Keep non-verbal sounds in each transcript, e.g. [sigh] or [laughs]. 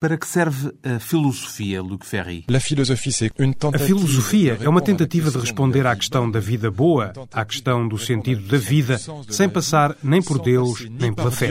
Para que serve a filosofia, Luc Ferry? A filosofia é uma tentativa de responder à questão da vida boa, à questão do sentido da vida, sem passar nem por Deus, nem pela fé.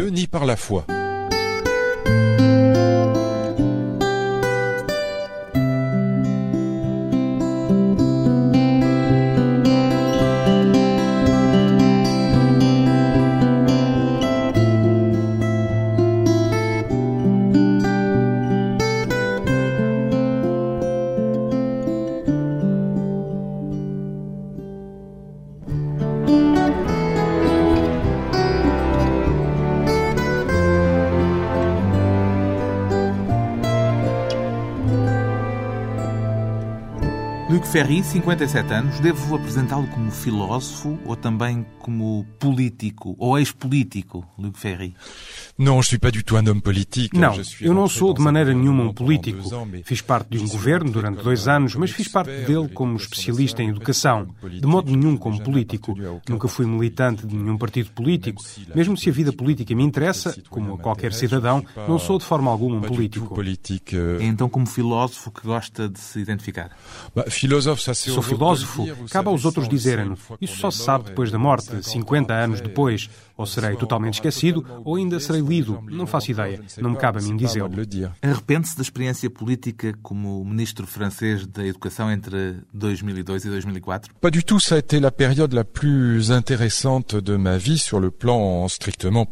Ferry, 57 anos, devo apresentá-lo como filósofo ou também como político ou ex-político, Luc Ferry? Não, je suis pas du tout un homme politique. Não, eu não sou de maneira nenhuma um político. Fiz parte de um governo durante dois anos, mas fiz parte dele como especialista em educação. De modo nenhum como político. Nunca fui militante de nenhum partido político. Mesmo se a vida política me interessa, como a qualquer cidadão, não sou de forma alguma um político. É então como filósofo que gosta de se identificar? Sou filósofo, cabe aos outros dizerem-no. Isso só se sabe depois da morte, 50 anos depois. Ou serei totalmente esquecido, ou ainda serei lido. Não faço ideia. Não me cabe a mim dizê-lo. Arrepende-se da experiência política como ministro francês da Educação entre 2002 e 2004? Pas du tout. Ça a été la période la plus intéressante de ma vie sur le plan strictement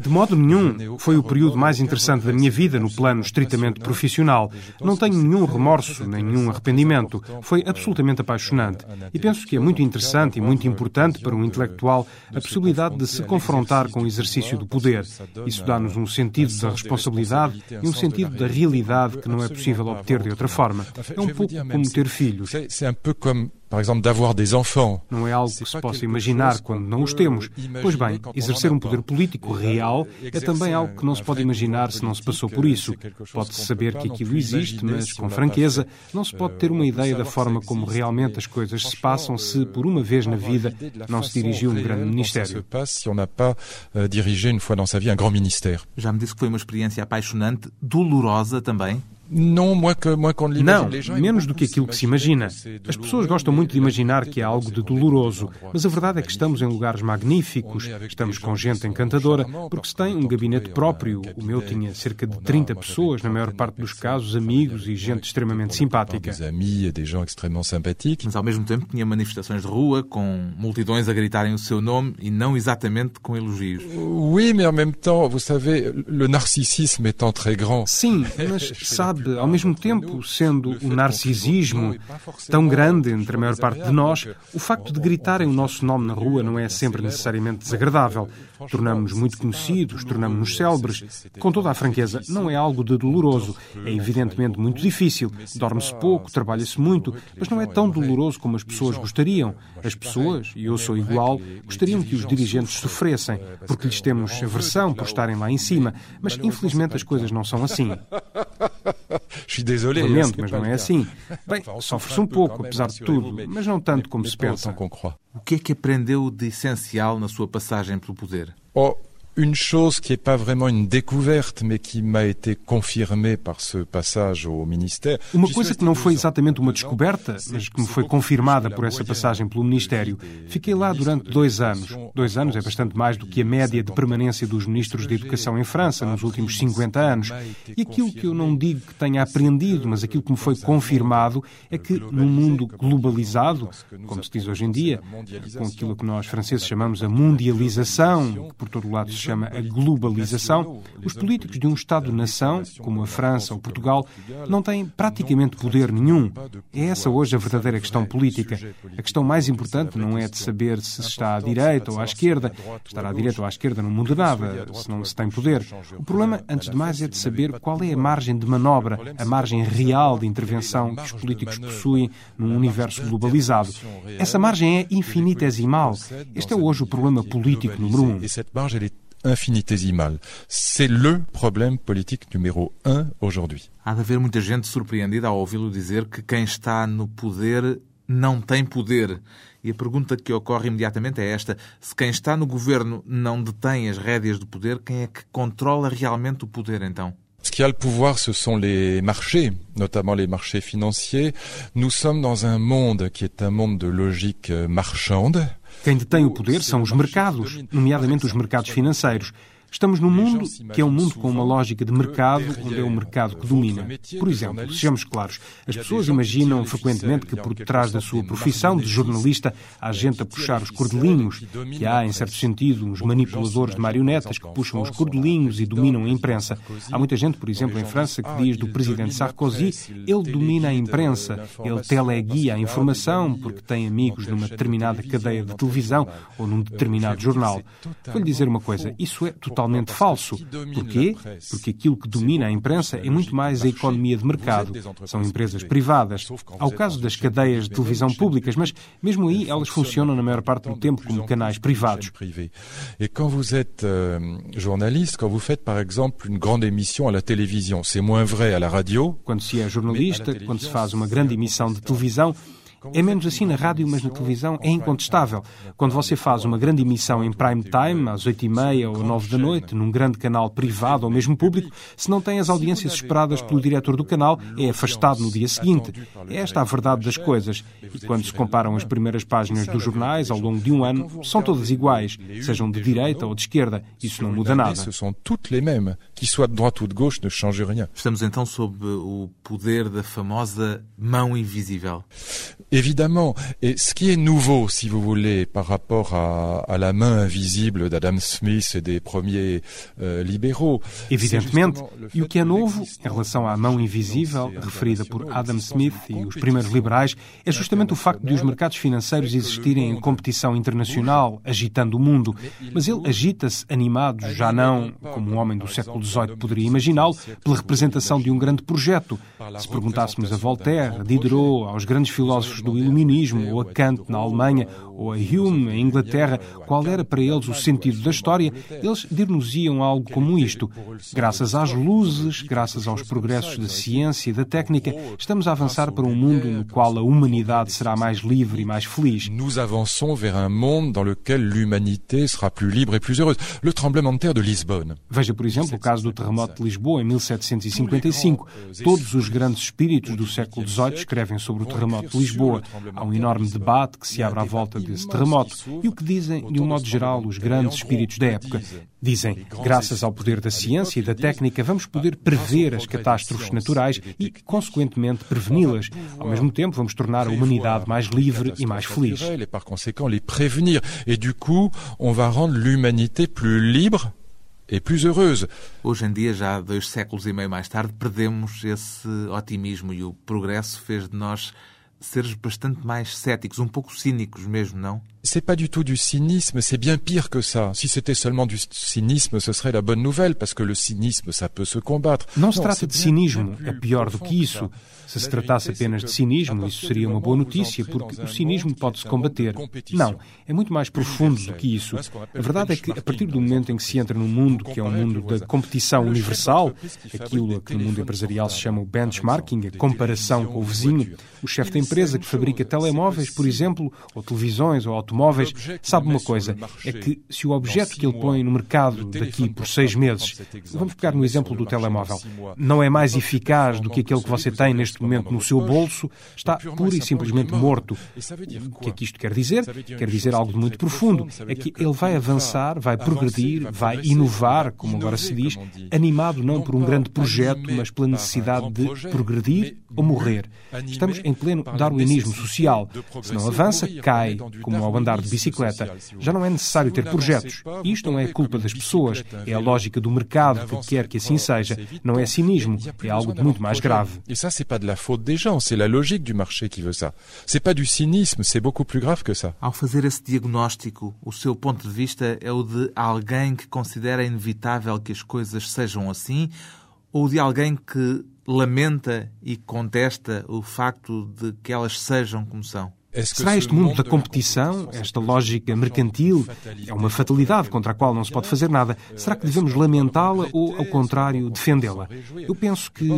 de modo nenhum, foi o período mais interessante da minha vida no plano estritamente profissional. Não tenho nenhum remorso, nenhum arrependimento. Foi absolutamente apaixonante. E penso que é muito interessante e muito importante para um intelectual a possibilidade de se confrontar com o exercício do poder. Isso dá-nos um sentido da responsabilidade e um sentido da realidade que não é possível obter de outra forma. É um pouco como ter filhos. Por exemplo, d'avoir des enfants. Não é algo que se possa imaginar quando não os temos. Pois bem, exercer um poder político real é também algo que não se pode imaginar se não se passou por isso. Pode-se saber que aquilo existe, mas com franqueza, não se pode ter uma ideia da forma como realmente as coisas se passam se, por uma vez na vida, não se dirigiu um grande ministério. Se on n'a pas euh, dirigé une fois dans sa vie un grand ministère. Já me disse que foi uma experiência apaixonante, dolorosa também. Não, menos do que aquilo que se imagina. As pessoas gostam muito de imaginar que é algo de doloroso, mas a verdade é que estamos em lugares magníficos, estamos com gente encantadora, porque se tem um gabinete próprio. O meu tinha cerca de 30 pessoas, na maior parte dos casos, amigos e gente extremamente simpática. Mas ao mesmo tempo tinha manifestações de rua, com multidões a gritarem o seu nome e não exatamente com elogios. Oui, mais en même temps, vous savez, le narcissisme étant très grand. Sim, mas [laughs] sabe ao mesmo tempo, sendo o narcisismo tão grande entre a maior parte de nós, o facto de gritarem o nosso nome na rua não é sempre necessariamente desagradável. Tornamos-nos muito conhecidos, tornamos-nos célebres. Com toda a franqueza, não é algo de doloroso. É evidentemente muito difícil. Dorme-se pouco, trabalha-se muito, mas não é tão doloroso como as pessoas gostariam. As pessoas, e eu sou igual, gostariam que os dirigentes sofressem, porque lhes temos aversão por estarem lá em cima. Mas infelizmente as coisas não são assim. [laughs] Lamento, mas não é assim. Bem, sofre-se um pouco, apesar de tudo, mas não tanto como se pensa. O que é que aprendeu de essencial na sua passagem pelo poder? Oh, une chose qui n'est pas vraiment une découverte, mais qui m'a été confirmée par ce passage au ministère. Uma coisa que não foi exatamente uma descoberta, mas que me foi confirmada por essa passagem pelo Ministério. Fiquei lá durante dois anos. Dois anos é bastante mais do que a média de permanência dos ministros de Educação em França nos últimos 50 anos. E aquilo que eu não digo que tenha aprendido, mas aquilo que me foi confirmado, é que num mundo globalizado, como se diz hoje em dia, com aquilo que nós franceses chamamos a mundialização, que por todo lado se chama a globalização, os políticos de um Estado-nação, como a França ou Portugal, não têm praticamente poder nenhum. É essa hoje a verdadeira questão política. A questão mais importante não é de saber se está à direita ou à esquerda. Estar à direita ou à esquerda não muda nada, se não se tem poder. O problema, antes de mais, é de saber qual é a margem de manobra, a margem real de intervenção que os políticos possuem num universo globalizado. Essa margem é infinitesimal. Este é hoje o problema político número um infinitésimale. C'est le problème politique numéro un aujourd'hui. Há de haver muita gente surpreendida ao ouvi-lo dizer que quem está no poder não tem poder. E a pergunta que ocorre imediatamente é esta: se quem está no governo não detém as rédeas do poder, quem é que controla realmente o poder então? Ce qui a le pouvoir, ce sont les marchés, notamment les marchés financiers. Nous sommes dans un monde qui est un monde de logique marchande. Quem detém o poder são os mercados, nomeadamente os mercados financeiros. Estamos num mundo que é um mundo com uma lógica de mercado, onde é o mercado que domina. Por exemplo, sejamos claros, as pessoas imaginam frequentemente que por detrás da sua profissão de jornalista há gente a puxar os cordelinhos, que há, em certo sentido, uns manipuladores de marionetas que puxam os cordelinhos e dominam a imprensa. Há muita gente, por exemplo, em França, que diz do presidente Sarkozy, ele domina a imprensa, ele teleguia a informação porque tem amigos numa determinada cadeia de televisão ou num determinado jornal. Vou-lhe dizer uma coisa, isso é totalmente totalmente falso. Porquê? Porque aquilo que domina a imprensa é muito mais a economia de mercado. São empresas privadas. Há o caso das cadeias de televisão públicas, mas mesmo aí elas funcionam na maior parte do tempo como canais privados. E quando você é jornalista, quando você faz, por exemplo, uma grande emissão à televisão, é mais vrai à la radio. Quando se é jornalista, quando se faz uma grande emissão de televisão, é menos assim na rádio, mas na televisão é incontestável. Quando você faz uma grande emissão em prime time, às oito e meia ou nove da noite, num grande canal privado ou mesmo público, se não tem as audiências esperadas pelo diretor do canal, é afastado no dia seguinte. É esta a verdade das coisas. E quando se comparam as primeiras páginas dos jornais ao longo de um ano, são todas iguais, sejam de direita ou de esquerda. Isso não muda nada. São todas les mêmes, que soit de droite ou de gauche, ne change rien. Estamos então sob o poder da famosa mão invisível. Évidemment. Et ce qui est nouveau, si vous voulez, par rapport à, à la main invisible d'Adam Smith et des premiers uh, libéraux. Evidentemente. E o que é novo em relação à mão invisível, referida por Adam Smith e os primeiros liberais, é justamente o facto de os mercados financeiros existirem em competição internacional, agitando o mundo. Mas ele agita-se animado, já não, como um homem do século XVIII poderia imaginá-lo, pela representação de um grande projeto. Se perguntássemos a Voltaire, a Diderot, aos grandes filósofos do Iluminismo, ou a Kant na Alemanha, ou a Hume em Inglaterra, qual era para eles o sentido da história, eles dir-nos-iam algo como isto. Graças às luzes, graças aos progressos da ciência e da técnica, estamos a avançar para um mundo no qual a humanidade será mais livre e mais feliz. Nous avançons vers un monde dans lequel l'humanité sera plus libre et plus heureuse. Le tremblement de terre de Lisbonne. Veja, por exemplo, o caso do terremoto de Lisboa em 1755. Todos os grandes espíritos do século XVIII escrevem sobre o terremoto de Lisboa. Há um enorme debate que se abre à volta desse terremoto. E o que dizem, de um modo geral, os grandes espíritos da época? Dizem, graças ao poder da ciência e da técnica, vamos poder prever as catástrofes naturais e, consequentemente, preveni-las. Ao mesmo tempo, vamos tornar a humanidade mais livre e mais feliz. E, par conséquent, les prévenir. Et du coup, on va rendre l'humanité plus libre e plus heureuse. Hoje em dia, já dois séculos e meio mais tarde, perdemos esse otimismo e o progresso fez de nós seres bastante mais céticos, um pouco cínicos mesmo, não? C'est pas du tout du cynisme, c'est bien pire que ça. Si c'était seulement du cynisme, ce serait la bonne nouvelle, parce que le cynisme, ça peut se combattre. Não se trata de cinismo, é pior do que isso. Se se tratasse apenas de cinismo, isso seria uma boa notícia, porque o cinismo pode-se combater. Não, é muito mais profundo do que isso. A verdade é que, a partir do momento em que se entra num mundo que é um mundo da competição universal, aquilo que no mundo empresarial se chama o benchmarking, a comparação com o vizinho, o chefe da empresa que fabrica telemóveis, por exemplo, ou televisões ou automóveis, automóveis, sabe uma coisa, é que se o objeto que ele põe no mercado daqui por seis meses, vamos pegar no exemplo do telemóvel, não é mais eficaz do que aquele que você tem neste momento no seu bolso, está pura e simplesmente morto. O que é que isto quer dizer? Quer dizer algo de muito profundo. É que ele vai avançar, vai progredir, vai inovar, como agora se diz, animado não por um grande projeto, mas pela necessidade de progredir ou morrer. Estamos em pleno darwinismo social. Se não avança, cai, como ao andar de bicicleta. Já não é necessário ter projetos. Isto não é culpa das pessoas, é a lógica do mercado que quer que assim seja. Não é cinismo, é algo de muito mais grave. E c'est pas de la faute des gens, c'est la logique du marché qui veut ça. C'est pas du cynisme, c'est beaucoup plus grave que ça. Ao fazer esse diagnóstico, o seu ponto de vista é o de alguém que considera inevitável que as coisas sejam assim ou de alguém que lamenta e contesta o facto de que elas sejam como são? Será este mundo da competição, esta lógica mercantil, é uma fatalidade contra a qual não se pode fazer nada? Será que devemos lamentá-la ou, ao contrário, defendê-la? Eu penso que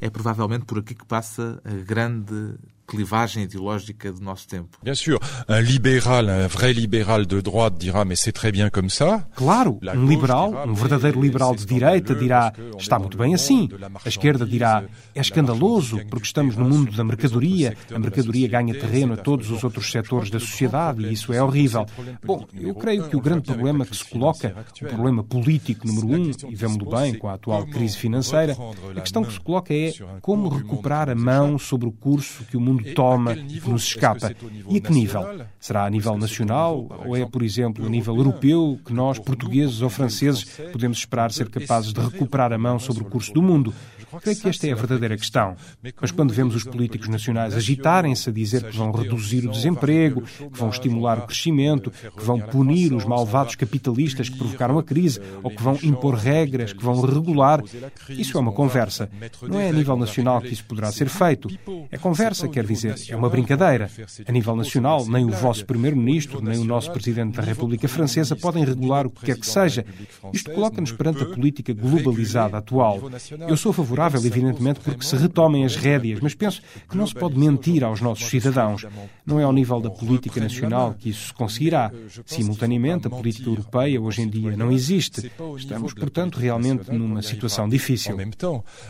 é provavelmente por aqui que passa a grande clivagem ideológica do nosso tempo. Bien sûr, un libéral, un vrai libéral de droite dira mais c'est très bien comme ça. Claro, um liberal, um verdadeiro liberal de direita dirá está muito bem assim. A esquerda dirá é escandaloso porque estamos no mundo da mercadoria, a mercadoria ganha terreno a todos os outros setores da sociedade e isso é horrível. Bom, eu creio que o grande problema que se coloca, o problema político número um, e vemos-lo bem com a atual crise financeira, a questão que se coloca é como recuperar a mão sobre o curso que o mundo toma e que nos escapa. E a que nível? Será a nível nacional ou é, por exemplo, a nível europeu que nós, portugueses ou franceses, podemos esperar ser capazes de recuperar a mão sobre o curso do mundo? Creio que esta é a verdadeira questão. Mas quando vemos os políticos nacionais agitarem-se a dizer que vão reduzir o desemprego, que vão estimular o crescimento, que vão punir os malvados capitalistas que provocaram a crise, ou que vão impor regras, que vão regular, isso é uma conversa. Não é a nível nacional que isso poderá ser feito. É conversa, quer dizer, é uma brincadeira. A nível nacional, nem o vosso Primeiro-Ministro, nem o nosso Presidente da República Francesa podem regular o que quer que seja. Isto coloca-nos perante a política globalizada atual. Eu sou favorável, evidentemente, porque se retomem as rédeas, mas penso que não se pode mentir aos nossos cidadãos. Não é ao nível da política nacional que isso se conseguirá. Simultaneamente, a política europeia hoje em dia não existe. Estamos, portanto, realmente numa situação difícil.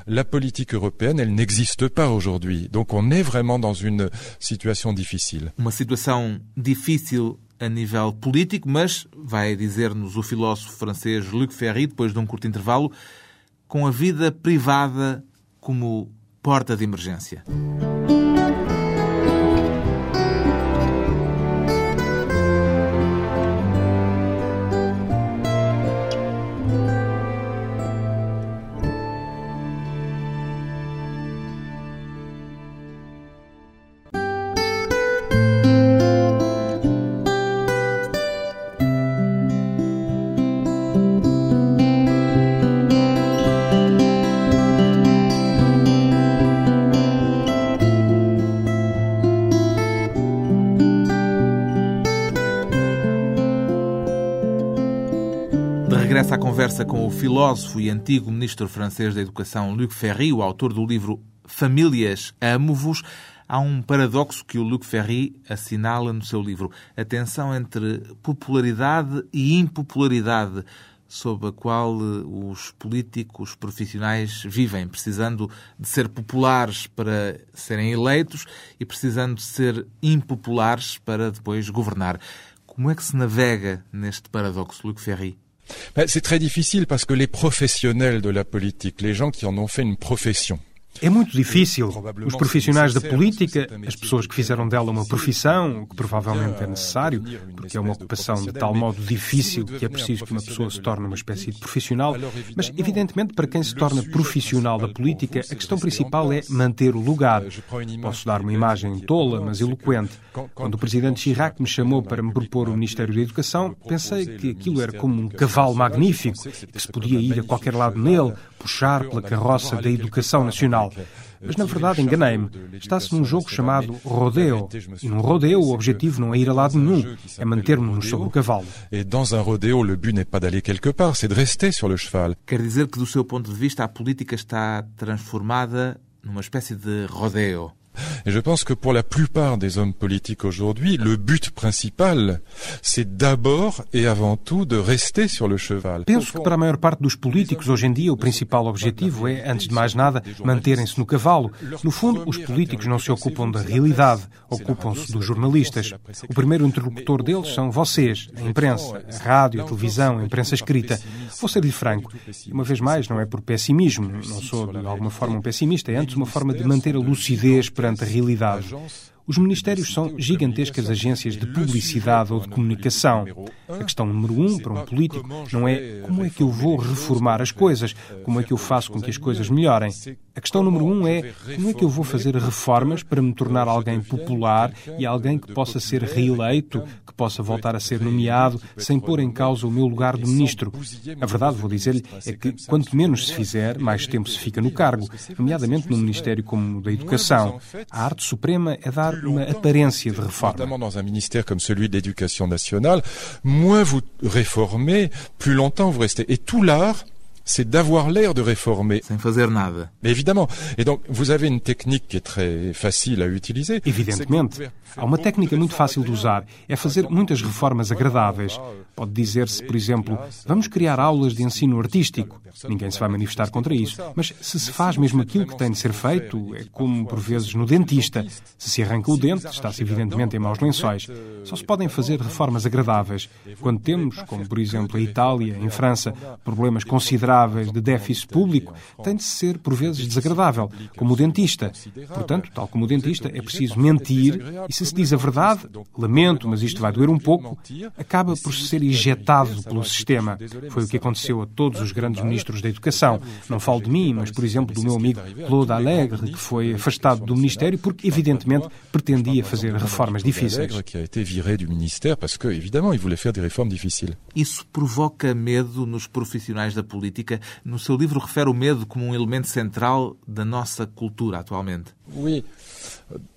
La politique européenne, elle n'existe pas aujourd'hui. Donc on est vraiment dans une situation difficile. Uma situação difícil a nível político, mas, vai dizer-nos o filósofo francês Luc Ferry, depois de um curto intervalo, com a vida privada como porta de emergência. Conversa com o filósofo e antigo ministro francês da Educação Luc Ferry, o autor do livro Famílias Amo-vos. Há um paradoxo que o Luc Ferry assinala no seu livro: a tensão entre popularidade e impopularidade, sob a qual os políticos profissionais vivem, precisando de ser populares para serem eleitos e precisando de ser impopulares para depois governar. Como é que se navega neste paradoxo, Luc Ferry? C'est très difficile parce que les professionnels de la politique, les gens qui en ont fait une profession, É muito difícil. Os profissionais da política, as pessoas que fizeram dela uma profissão, o que provavelmente é necessário, porque é uma ocupação de tal modo difícil que é preciso que uma pessoa se torne uma espécie de profissional, mas evidentemente para quem se torna profissional da política, a questão principal é manter o lugar. Posso dar uma imagem tola, mas eloquente. Quando o presidente Chirac me chamou para me propor o Ministério da Educação, pensei que aquilo era como um cavalo magnífico, que se podia ir a qualquer lado nele, puxar pela carroça da educação nacional. Mas na verdade enganei-me. Está-se num jogo chamado rodeo. E num rodeo o objetivo não é ir a lado nenhum, é manter-nos sobre o cavalo. Et dans un rodéo, le but n'est pas d'aller quelque part, c'est de rester sur le cheval. Quer dizer que, do seu ponto de vista, a política está transformada numa espécie de rodeo. Et je pense que pour la plupart des hommes politiques aujourd'hui, le but principal, c'est d'abord et avant tout de rester sur le cheval. Penso que para a maior parte dos políticos hoje em dia o principal objetivo é, antes de mais nada, manterem-se no cavalo. No fundo, os políticos não se ocupam da realidade, ocupam-se dos jornalistas. O primeiro interlocutor deles são vocês, a imprensa, a rádio, a televisão, a imprensa escrita. Vou ser-lhe franco, uma vez mais, não é por pessimismo, não sou de alguma forma um pessimista, é antes uma forma de manter a lucidez perante a realidade. Os ministérios são gigantescas agências de publicidade ou de comunicação. A questão número um para um político não é como é que eu vou reformar as coisas, como é que eu faço com que as coisas melhorem. A questão número um é como é que eu vou fazer reformas para me tornar alguém popular e alguém que possa ser reeleito, que possa voltar a ser nomeado sem pôr em causa o meu lugar de ministro. A verdade, vou dizer-lhe, é que quanto menos se fizer, mais tempo se fica no cargo, nomeadamente num ministério como o da Educação. A arte suprema é dar uma aparência de reforma. Notamment dans un ministère comme celui de l'éducation nationale, moins vous réformez, plus longtemps vous restez. Et tout l'art c'est d'avoir l'air de réformer. Sem fazer nada. Mais évidemment. Et donc, vous avez une technique qui est très facile à utiliser. Evidentemente. Há uma técnica muito fácil de usar. É fazer muitas reformas agradáveis. Pode dizer-se, por exemplo, vamos criar aulas de ensino artístico. Ninguém se vai manifestar contra isso. Mas se se faz mesmo aquilo que tem de ser feito, é como por vezes no dentista. Se se arranca o dente, está-se evidentemente em maus lençóis. Só se podem fazer reformas agradáveis. Quando temos, como por exemplo a Itália, em França, problemas consideráveis de déficit público, tem de ser por vezes desagradável, como o dentista. Portanto, tal como o dentista, é preciso mentir e se se diz a verdade, lamento, mas isto vai doer um pouco, acaba por ser ejetado pelo sistema. Foi o que aconteceu a todos os grandes ministros da Educação. Não falo de mim, mas, por exemplo, do meu amigo Claude Alegre, que foi afastado do Ministério porque, evidentemente, pretendia fazer reformas difíceis. Isso provoca medo nos profissionais da política. No seu livro refere o medo como um elemento central da nossa cultura atualmente. Oui.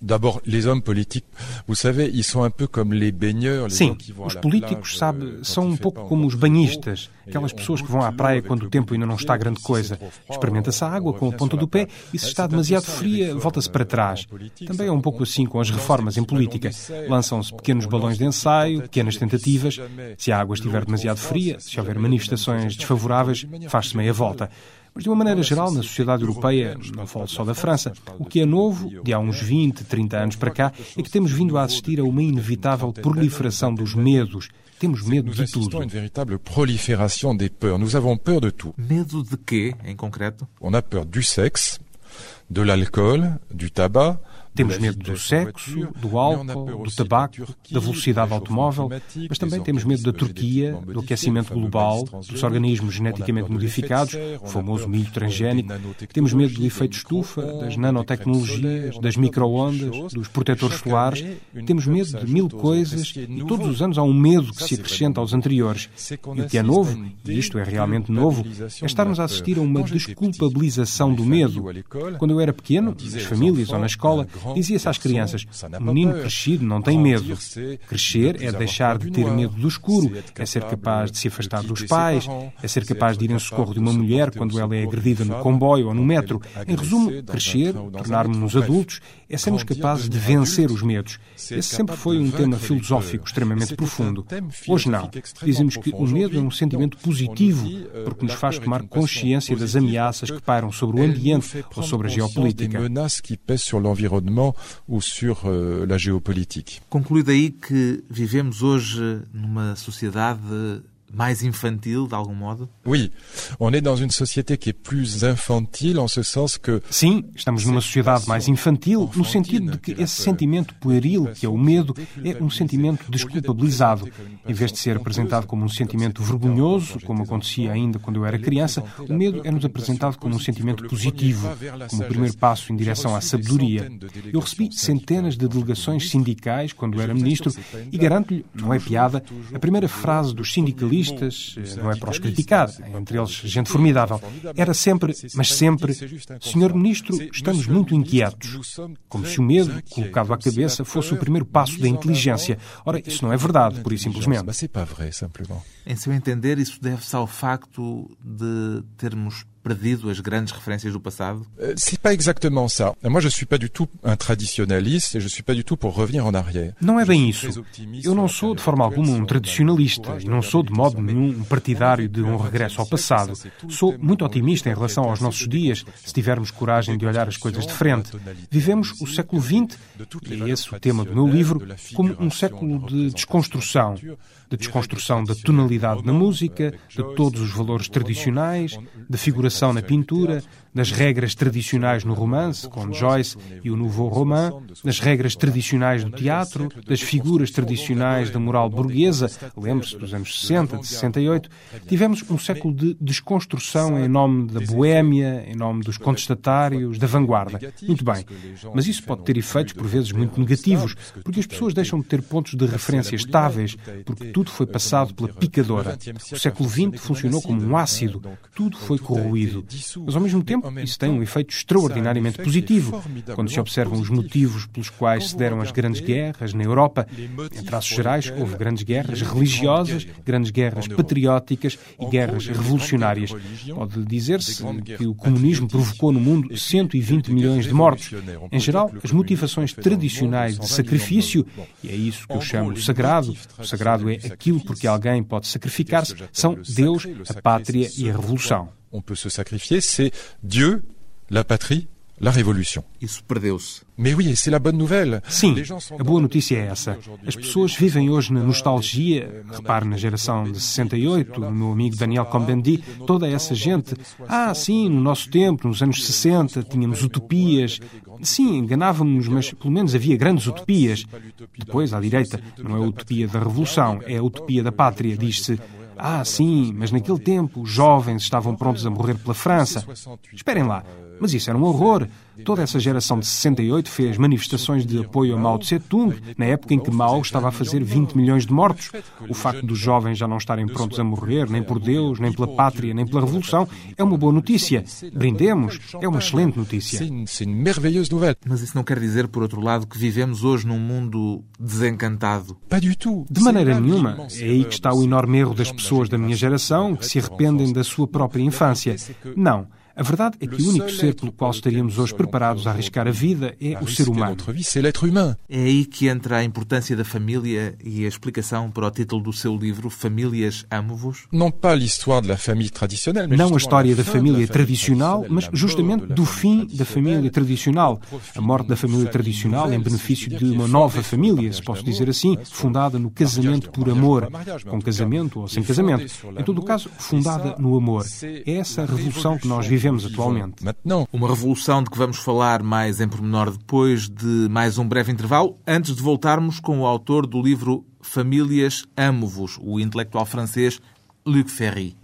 D'abord, les hommes politiques, vous savez, ils sont un peu comme les baigneurs, Sim, os políticos, sabe, euh, são um pouco como os banhistas, aquelas pessoas que vão à praia quando o tempo ainda não está grande coisa. Experimenta-se a água com a ponta do pé e se É, está demasiado fria, volta-se para euh, trás. en politique, Também é um pouco assim com as reformas em política. Lançam-se pequenos balões de ensaio, pequenas tentativas. Se a água estiver demasiado fria, se houver manifestações desfavoráveis, faz-se meia volta. Mas, de uma maneira geral, na sociedade europeia, não falo só da França, o que é novo, de há uns 20, 30 anos para cá, é que temos vindo a assistir a uma inevitável proliferação dos medos. Temos medo de tudo. à une véritable prolifération des peurs. Nous avons peur de tout. Medo de quê, em concreto? On a peur du sexe, du tabac. Temos medo do sexo, do álcool, do tabaco, da velocidade automóvel, mas também temos medo da Turquia, do aquecimento global, dos organismos geneticamente modificados, o famoso milho transgénico. Temos medo do efeito estufa, das nanotecnologias, das micro-ondas, dos protetores solares. Temos medo de mil coisas e todos os anos há um medo que se acrescenta aos anteriores. E o que é novo, e isto é realmente novo, é estarmos a assistir a uma desculpabilização do medo. Quando eu era pequeno, nas famílias ou na escola, dizia-se às crianças: o menino crescido não tem medo. Crescer é deixar de ter medo do escuro, être é ser capaz de se de afastar dos pais, é ser c'est capaz de ir em socorro de uma de mulher quando ela é agredida no comboio ou no metro. Em resumo, crescer, tornarmos-nos métro. adultos, é sermos capazes de devenir vencer os medos. Esse sempre foi de um tema filosófico extremamente profundo. Hoje não. Dizemos que o medo é um sentimento positivo, euh, porque nos faz tomar consciência das ameaças que pairam sobre o ambiente ou sobre a conscience des menaces qui pèsent sur l'environnement ou sur euh, la géopolitique. Conclui daí que vivemos hoje numa sociedade mais infantil, de algum modo? Oui, on est dans une société qui est plus infantile en ce sens que Sim, estamos numa sociedade mais infantil, no sentido de que esse sentimento pueril, que é o medo, é um sentimento desculpabilizado. Em vez de ser apresentado como um sentimento vergonhoso, como acontecia ainda quando eu era criança, o medo é-nos apresentado como um sentimento positivo, como o primeiro passo em direção à sabedoria. Eu recebi centenas de delegações sindicais quando era ministro e garanto-lhe, não é piada, a primeira frase dos sindicalistas, não é para os criticar, entre eles gente formidável, era sempre, mas sempre, Senhor Ministro, estamos muito inquietos. Como se o medo, colocado à cabeça, fosse o primeiro passo da inteligência. Ora, isso não é verdade, por e simplesmente. Simplement. Em seu entender, isso deve-se ao facto de termos perdido as grandes referências do passado? Euh, C'est pas exactement ça. Moi, je suis pas du tout un traditionnaliste et je suis pas du tout pour revenir en arrière. Não é bem isso. Eu não sou, de forma alguma, um tradicionalista e não sou, de modo nenhum, um partidário de um regresso ao passado. Sou muito otimista em relação aos nossos dias, se tivermos coragem de olhar as coisas de frente. Vivemos o século XX, e é esse o tema do meu livro, como um século de desconstrução. De desconstrução da tonalidade na música, de todos os valores tradicionais, da figuração na pintura, das regras tradicionais no romance, com Joyce e o Nouveau Roman, das regras tradicionais do teatro, das figuras tradicionais da moral burguesa, lembre-se dos anos 60, de 68. Tivemos um século de desconstrução em nome da boémia, em nome dos contestatários, da vanguarda. Muito bem. Mas isso pode ter efeitos, por vezes, muito negativos, porque as pessoas deixam de ter pontos de referência estáveis, porque tudo foi passado pela picadora. O século XX funcionou como um ácido, tudo foi corroído. Mas, ao mesmo tempo, Isso tem um efeito extraordinariamente positivo. quando se observam os motivos pelos quais se deram as grandes guerras na Europa. Em traços gerais, houve grandes guerras religiosas, grandes guerras patrióticas e guerras revolucionárias. Pode dizer-se que o comunismo provocou no mundo 120 milhões de mortos. Em geral, as motivações tradicionais de sacrifício, e é isso que eu chamo o sagrado, o sagrado é aquilo porque alguém pode sacrificar-se, são Deus, a pátria e a revolução. On peut se sacrifier, c'est Dieu, la patrie la révolution. Isso perdeu-se. Mais oui, c'est la bonne nouvelle. Sim, a boa notícia é essa. As pessoas vivem hoje na nostalgia. Repare na geração de 68, no meu amigo Daniel Combendi, toda essa gente. Ah, sim, no nosso tempo, nos anos 60, tínhamos utopias. Sim, enganávamos-nos, mas pelo menos havia grandes utopias. Depois, à direita, não é a utopia da revolução, é a utopia da pátria. Diz-se ah, sim, mas naquele tempo os jovens estavam prontos a morrer pela França. Esperem lá, mas isso era um horror. Toda essa geração de 68 fez manifestações de apoio a Mao Tse-tung, na época em que Mao estava a fazer 20 milhões de mortos. O facto dos jovens já não estarem prontos a morrer, nem por Deus, nem pela pátria, nem pela revolução, é uma boa notícia. Brindemos, é uma excelente notícia. Mas isso não quer dizer, por outro lado, que vivemos hoje num mundo desencantado. De maneira nenhuma. É aí que está o enorme erro das pessoas da minha geração que se arrependem da sua própria infância. Não. A verdade é que o único ser pelo qual estaríamos hoje preparados a arriscar a vida é o ser humano. É aí que entra a importância da família e a explicação para o título do seu livro, Famílias Amo-vos? Não a história da família tradicional, mas justamente do fim da família tradicional. A morte da família tradicional em benefício de uma nova família, se posso dizer assim, fundada no casamento por amor, com casamento ou sem casamento. Em todo o caso, fundada no amor. É essa a revolução que nós vivemos vivemos atualmente. Uma revolução de que vamos falar mais em pormenor depois de mais um breve intervalo, antes de voltarmos com o autor do livro Famílias Amo-vos, o intelectual francês Luc Ferry.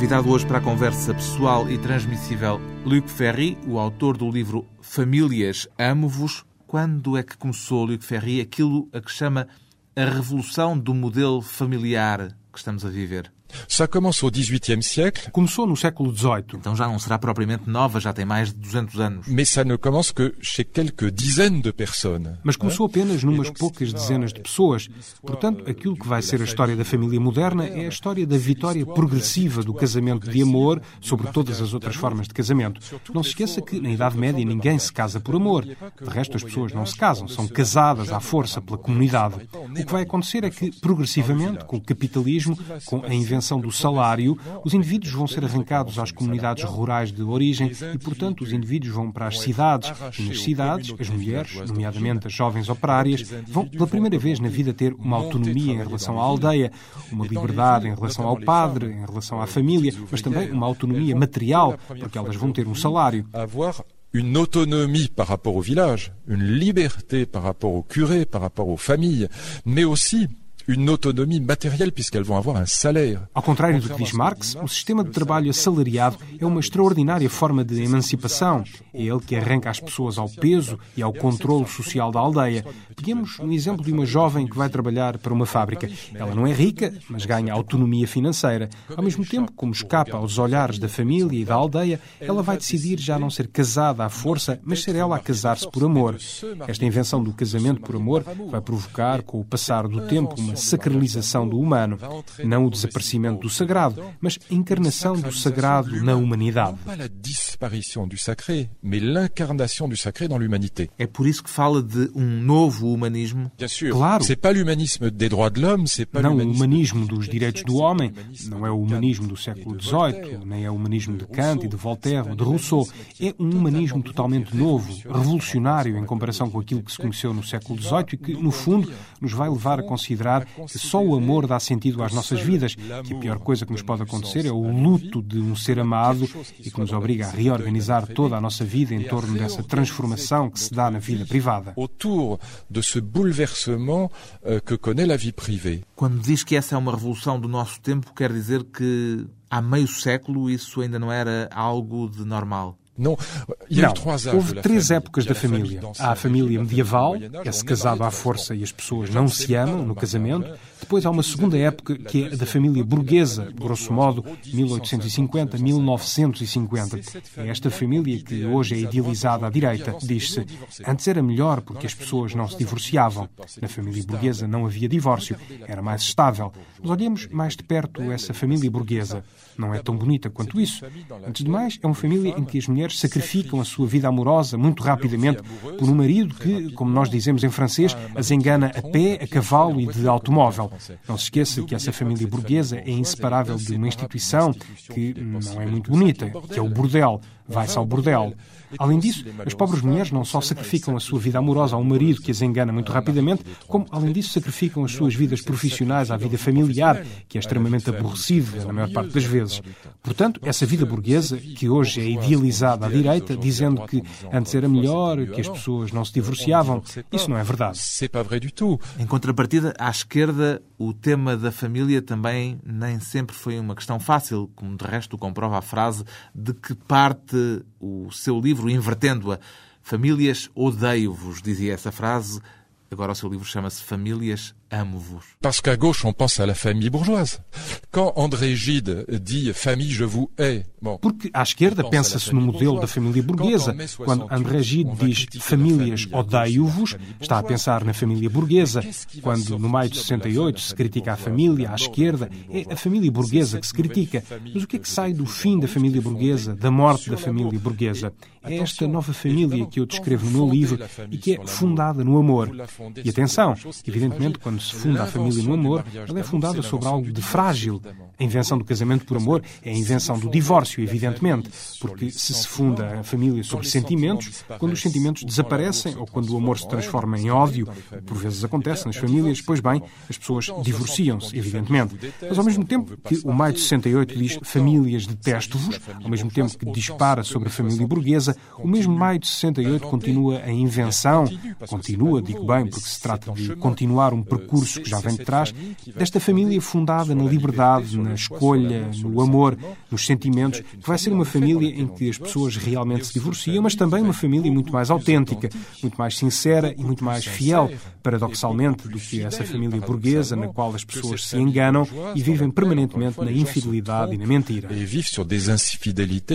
Convidado hoje para a conversa pessoal e transmissível Luc Ferry, o autor do livro Famílias Amo-vos. Quando é que começou, Luc Ferry, aquilo a que chama a revolução do modelo familiar que estamos a viver? Ça commence au XVIIIe siècle. Começou no século XVIII. Então já não será propriamente nova, já tem mais de 200 anos. Mais ça ne commence que chez quelques dizaines de personnes. Mas começou apenas numas poucas dezenas de pessoas. Portanto, aquilo que vai ser a história da família moderna é a história da vitória progressiva do casamento de amor sobre todas as outras formas de casamento. Não se esqueça que na Idade Média ninguém se casa por amor. De resto, as pessoas não se casam, são casadas à força pela comunidade. O que vai acontecer é que, progressivamente, com o capitalismo, com a invenção do salário, os indivíduos vão ser arrancados às comunidades rurais de origem e, portanto, os indivíduos vão para as cidades. E nas cidades, as mulheres, nomeadamente as jovens operárias, vão pela primeira vez na vida ter uma autonomia em relação à aldeia, uma liberdade em relação ao padre, em relação à família, mas também uma autonomia material, porque elas vão ter um salário. une autonomie par rapport au village, une liberté par rapport au curé, par rapport aux familles, mais aussi une autonomie matérielle puisqu'elles vont avoir un salaire. Ao contrário do que diz Marx, o sistema de trabalho assalariado é uma extraordinária forma de emancipação. É ele que arranca as pessoas ao peso e ao controle social da aldeia. Peguemos um exemplo de uma jovem que vai trabalhar para uma fábrica. Ela não é rica, mas ganha autonomia financeira. Ao mesmo tempo, como escapa aos olhares da família e da aldeia, ela vai decidir já não ser casada à força, mas ser ela a casar-se por amor. Esta invenção do casamento por amor vai provocar, com o passar do tempo, uma sacralização do humano, não o desaparecimento do sagrado, mas a encarnação do sagrado na humanidade. É por isso que fala de um novo humanismo. Claro. Não o humanismo dos direitos do homem, não é o humanismo do século XVIII, nem é o humanismo de Kant e de Voltaire ou de Rousseau. É um humanismo totalmente novo, revolucionário em comparação com aquilo que se conheceu no século XVIII e que, no fundo, nos vai levar a considerar que só o amor dá sentido às nossas vidas, que a pior coisa que nos pode acontecer é o luto de um ser amado e que nos obriga a reorganizar toda a nossa vida em torno dessa transformação que se dá na vida privada. autour de ce bouleversement euh, que connaît la vie privée. Quando diz que essa é uma revolução do nosso tempo, quer dizer que há meio século isso ainda não era algo de normal. Não, de houve três épocas da família. Há a família medieval, Âge, é-se casado à força e as pessoas não se amam no par casamento. Depois há uma segunda época, que é a da família burguesa, grosso modo, 1850, 1950. É esta família que hoje é idealizada à direita. Diz-se, antes era melhor porque as pessoas não se divorciavam. Na família burguesa não havia divórcio, era mais estável. Mas olhemos mais de perto essa família burguesa. Não é tão bonita quanto isso. Antes de mais, é uma família em que as mulheres sacrificam a sua vida amorosa muito rapidamente por um marido que, como nós dizemos em francês, as engana a pé, a cavalo e de automóvel. Não se esqueça que essa família burguesa é inseparável de uma instituição que não é muito bonita, que é o bordel. Vai-se ao bordel. Além disso, as pobres mulheres não só sacrificam a sua vida amorosa a um marido que as engana muito rapidamente, como, além disso, sacrificam as suas vidas profissionais à vida familiar, que é extremamente aborrecida na maior parte das vezes. Portanto, essa vida burguesa, que hoje é idealizada à direita, dizendo que antes era melhor, que as pessoas não se divorciavam, isso não é verdade. Em contrapartida, à esquerda, o tema da família também nem sempre foi uma questão fácil, como de resto comprova a frase de que parte o seu livro, invertendo-a. Famílias, odeio-vos, dizia essa frase. Agora o seu livro chama-se Famílias, amo-vos. Parce qu'à gauche, on pense à la famille bourgeoise. Quand André Gide dit famille, je vous hais, bon, Porque à esquerda pensa-se no modelo da família burguesa. Quando André Gide diz famílias odeio-vos, está a pensar na família burguesa. Quando no maio de 68 se critica a família à esquerda, é a família burguesa que se critica. Mas o que é que sai do fim da família burguesa, da morte da família burguesa? É esta nova família que eu descrevo no meu livro e que é fundada no amor. E atenção, evidentemente, quando se funda a família no amor, ela é fundada sobre algo de frágil. A invenção do casamento por amor é a invenção do divórcio, evidentemente, porque se se funda a família sobre sentimentos, quando os sentimentos desaparecem ou quando o amor se transforma em ódio, por vezes acontece nas famílias, pois bem, as pessoas divorciam-se, evidentemente. Mas ao mesmo tempo que o maio de 68 diz famílias detesto-vos, ao mesmo tempo que dispara sobre a família burguesa, o mesmo maio de 68 continua a invenção, continua, digo bem, porque se trata de continuar um percurso que já vem de trás, desta família fundada na liberdade, na escolha, no amor, nos sentimentos, que vai ser uma família em que as pessoas realmente se divorciam, mas também uma família muito mais autêntica, muito mais sincera e muito mais fiel, paradoxalmente, do que essa família burguesa na qual as pessoas se enganam e vivem permanentemente na infidelidade e na mentira. et vivent sur des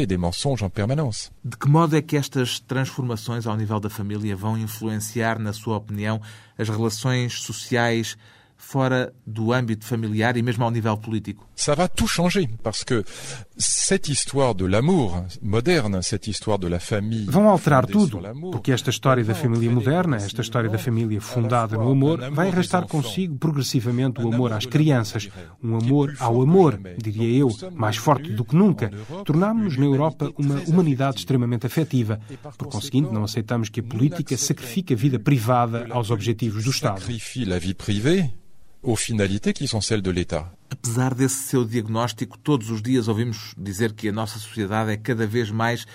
des mensonges en permanence. De que modo é que estas transformações ao nível da família vão influenciar, na sua opinião, as relações sociais fora do âmbito familiar e mesmo ao nível político? Ça va tout changer parce que cette histoire de l'amour moderne, cette histoire de la famille Vão alterar tudo, porque esta história da família moderna, esta história da família fundada no amor, vai arrastar consigo progressivamente o amor às crianças, um amor ao amor, diria eu, mais forte do que nunca. Tornámos-nos na Europa uma humanidade extremamente afetiva. Por conseguinte, não aceitamos que a política sacrifique a vida privada aos objetivos do Estado. Aux finalités qui sont celles de l'État. Apesar desse seu diagnóstico, todos os dias ouvimos dizer que a nossa sociedade é cada vez mais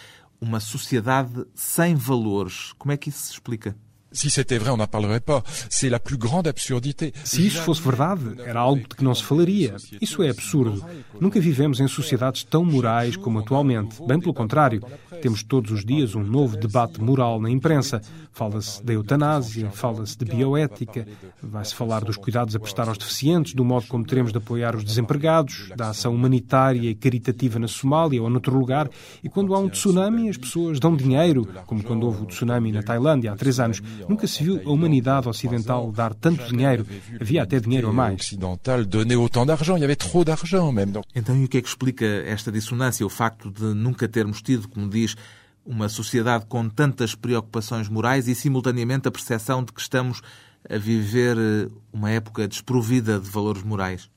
uma sociedade sem valores. Como é que isso se explica? Si c'était vrai, on n'en parlerait pas. C'est la plus grande absurdité. Se isso fosse verdade, era algo de que não se falaria. Isso é absurdo. Nunca vivemos em sociedades tão morais como atualmente. Bem pelo contrário, temos todos os dias um novo debate moral na imprensa. Fala-se da eutanásia, fala-se de bioética, vai-se falar dos cuidados a prestar aos deficientes, do modo como teremos de apoiar os desempregados, da ação humanitária e caritativa na Somália ou noutro lugar. E quando há um tsunami, as pessoas dão dinheiro, como quando houve o tsunami na Tailândia há três anos. Nunca se viu a humanidade ocidental dar tanto dinheiro. Havia até dinheiro a mais. occidental donnait autant d'argent. Il y avait trop d'argent même. Donc, Então, e o que é que explica esta dissonância? O facto de nunca termos tido, como diz, uma sociedade com tantas preocupações morais e, simultaneamente, a percepção de que estamos a viver eh, uma época desprovida de valores morais?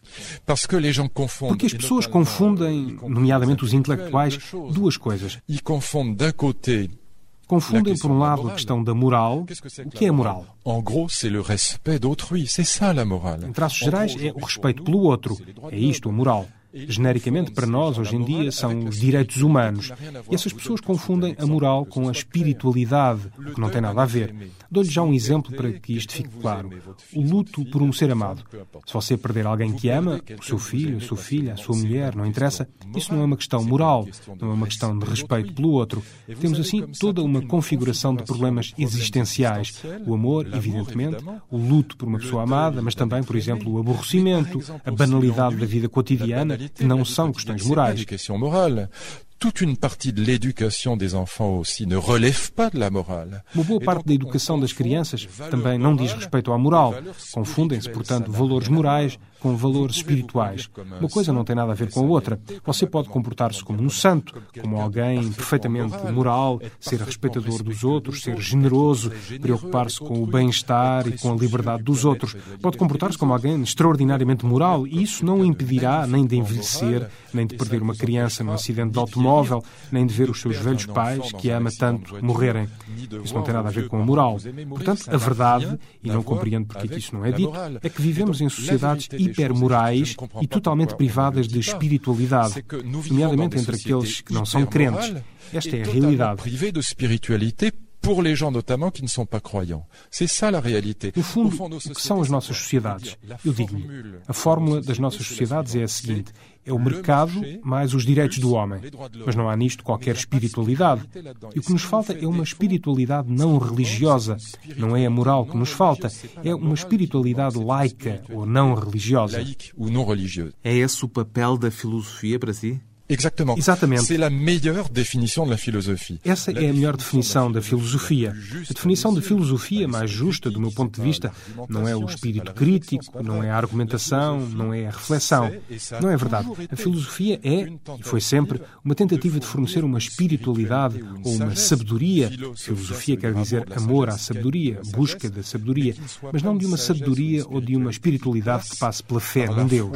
Porque as pessoas confundem, nomeadamente os intelectuais, duas coisas. Confundem, por um lado, a questão da moral. O que é a moral? Em traços gerais, é o respeito pelo outro. É isto, a moral genericamente para nós hoje em dia são os direitos humanos. E essas pessoas confundem a moral com a espiritualidade, o que não tem nada a ver. Dou-lhe já um exemplo para que isto fique claro. O luto por um ser amado. Se você perder alguém que ama, o seu filho, a sua filha, a sua mulher, não interessa, isso não é uma questão moral, não é uma questão de respeito pelo outro. Temos assim toda uma configuração de problemas existenciais. O amor, evidentemente, o luto por uma pessoa amada, mas também, por exemplo, o aborrecimento, a banalidade da vida cotidiana não são questões morais. Toute une partie de l'éducation des enfants aussi ne relève pas de la morale. Uma boa parte da educação das crianças também não diz respeito à moral. Confundem-se, portanto, valores morais com valores espirituais. Uma coisa não tem nada a ver com a outra. Você pode comportar-se como um santo, como alguém perfeitamente moral, ser respeitador dos outros, ser generoso, preocupar-se com o bem-estar e com a liberdade dos outros. Pode comportar-se como alguém extraordinariamente moral e isso não o impedirá nem de envelhecer, nem de perder uma criança num acidente de automóvel, nem de ver os seus velhos pais, que ama tanto, morrerem. Isso não tem nada a ver com a moral. Portanto, a verdade, e não compreendo porque isso não é dito, é que vivemos em sociedades hipermorais e totalmente privadas de espiritualidade, nomeadamente entre aqueles que não são crentes. Esta é a realidade. Pour les gens notamment qui ne sont pas croyants. C'est ça la réalité. No fundo, o que são as nossas sociedades? Eu digo-lhe, a fórmula das nossas sociedades é a seguinte: é o mercado mais os direitos do homem. Mas não há nisto qualquer espiritualidade. E o que nos falta é uma espiritualidade não religiosa. Não é a moral que nos falta, é uma espiritualidade laica ou não religiosa. É esse o papel da filosofia para si? Exactement. Exatamente. C'est la meilleure définition de la philosophie. Essa é a melhor definição da filosofia. A definição de filosofia mais justa, do meu ponto de vista, não é o espírito crítico, não é a argumentação, não é a reflexão. Não é verdade. A filosofia é, e foi sempre, uma tentativa de fornecer uma espiritualidade ou uma sabedoria. Filosofia quer dizer amor à sabedoria, busca da sabedoria, mas não de uma sabedoria ou de uma espiritualidade que passe pela fé num Deus.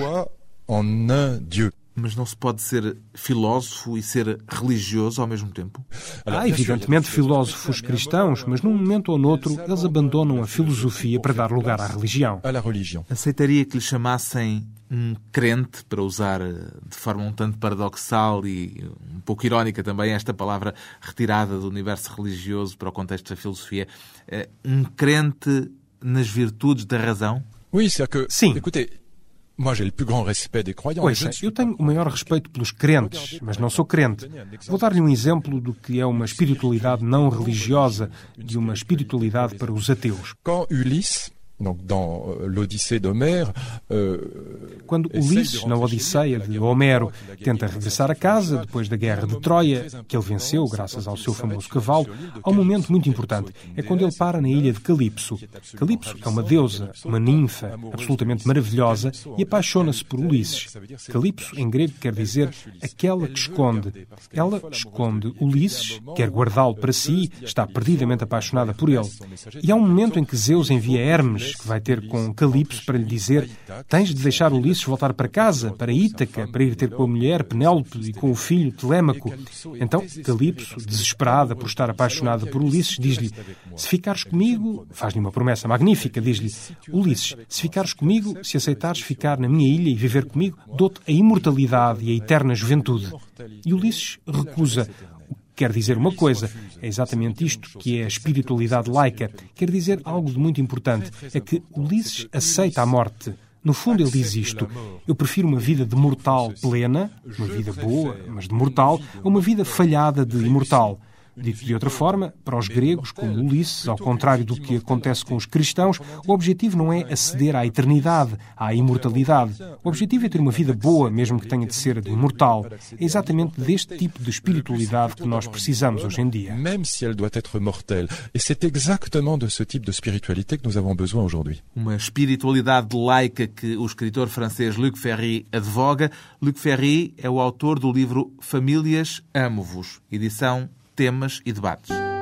Mas não se pode ser filósofo e ser religioso ao mesmo tempo? Há, evidentemente, filósofos cristãos, mas num momento ou noutro eles abandonam a filosofia para dar lugar à religião. Aceitaria que lhe chamassem um crente, para usar eh, de forma um tanto paradoxal e um pouco irónica também esta palavra retirada do universo religioso para o contexto da filosofia, eh, um crente nas virtudes da razão? Sim. Ouça, eu tenho o maior respeito pelos crentes, mas não sou crente. Vou dar-lhe um exemplo do que é uma espiritualidade não religiosa, de uma espiritualidade para os ateus. Quando Ulisses Donc, dans euh, l'Odyssée d'Homère, euh, quando Ulisses, na Odisseia de Homero, tenta regressar a casa depois da guerra de Troia, que ele venceu graças ao seu famoso cavalo, há um momento muito importante. É quando ele para na ilha de Calipso. Calipso é uma deusa, uma ninfa absolutamente maravilhosa e apaixona-se por Ulisses. Calipso, em grego, quer dizer aquela que esconde. Ela esconde Ulisses, quer guardá-lo para si, está perdidamente apaixonada por ele. E há um momento em que Zeus envia Hermes que vai ter com Calipso para lhe dizer: tens de deixar Ulisses voltar para casa, para Ítaca, para ir ter com a mulher Penélope e com o filho Telêmaco. Então Calipso, desesperada por estar apaixonada por Ulisses, diz-lhe: se ficares comigo, faz-lhe uma promessa magnífica, diz-lhe: Ulisses, se ficares comigo, se aceitares ficar na minha ilha e viver comigo, dou-te a imortalidade e a eterna juventude. E Ulisses recusa quer dizer uma coisa. É exatamente isto que é a espiritualidade laica. Quer dizer algo de muito importante. É que Ulisses aceita a morte. No fundo, ele diz isto: Eu prefiro uma vida de mortal plena, uma vida boa, mas de mortal, a uma vida falhada de imortal. Dito de outra forma, para os gregos, como Ulisses, ao contrário do que acontece com os cristãos, o objetivo não é aceder à eternidade, à imortalidade. O objetivo é ter uma vida boa, mesmo que tenha de ser de imortal. É exatamente deste tipo de espiritualidade que nós precisamos hoje em dia. Même si elle doit être mortelle. Et c'est exactement de ce type de spiritualité que nous avons besoin aujourd'hui. Uma espiritualidade laica que o escritor francês Luc Ferry advoga. Luc Ferry é o autor do livro Famílias Amo-vos, edição temas e debates.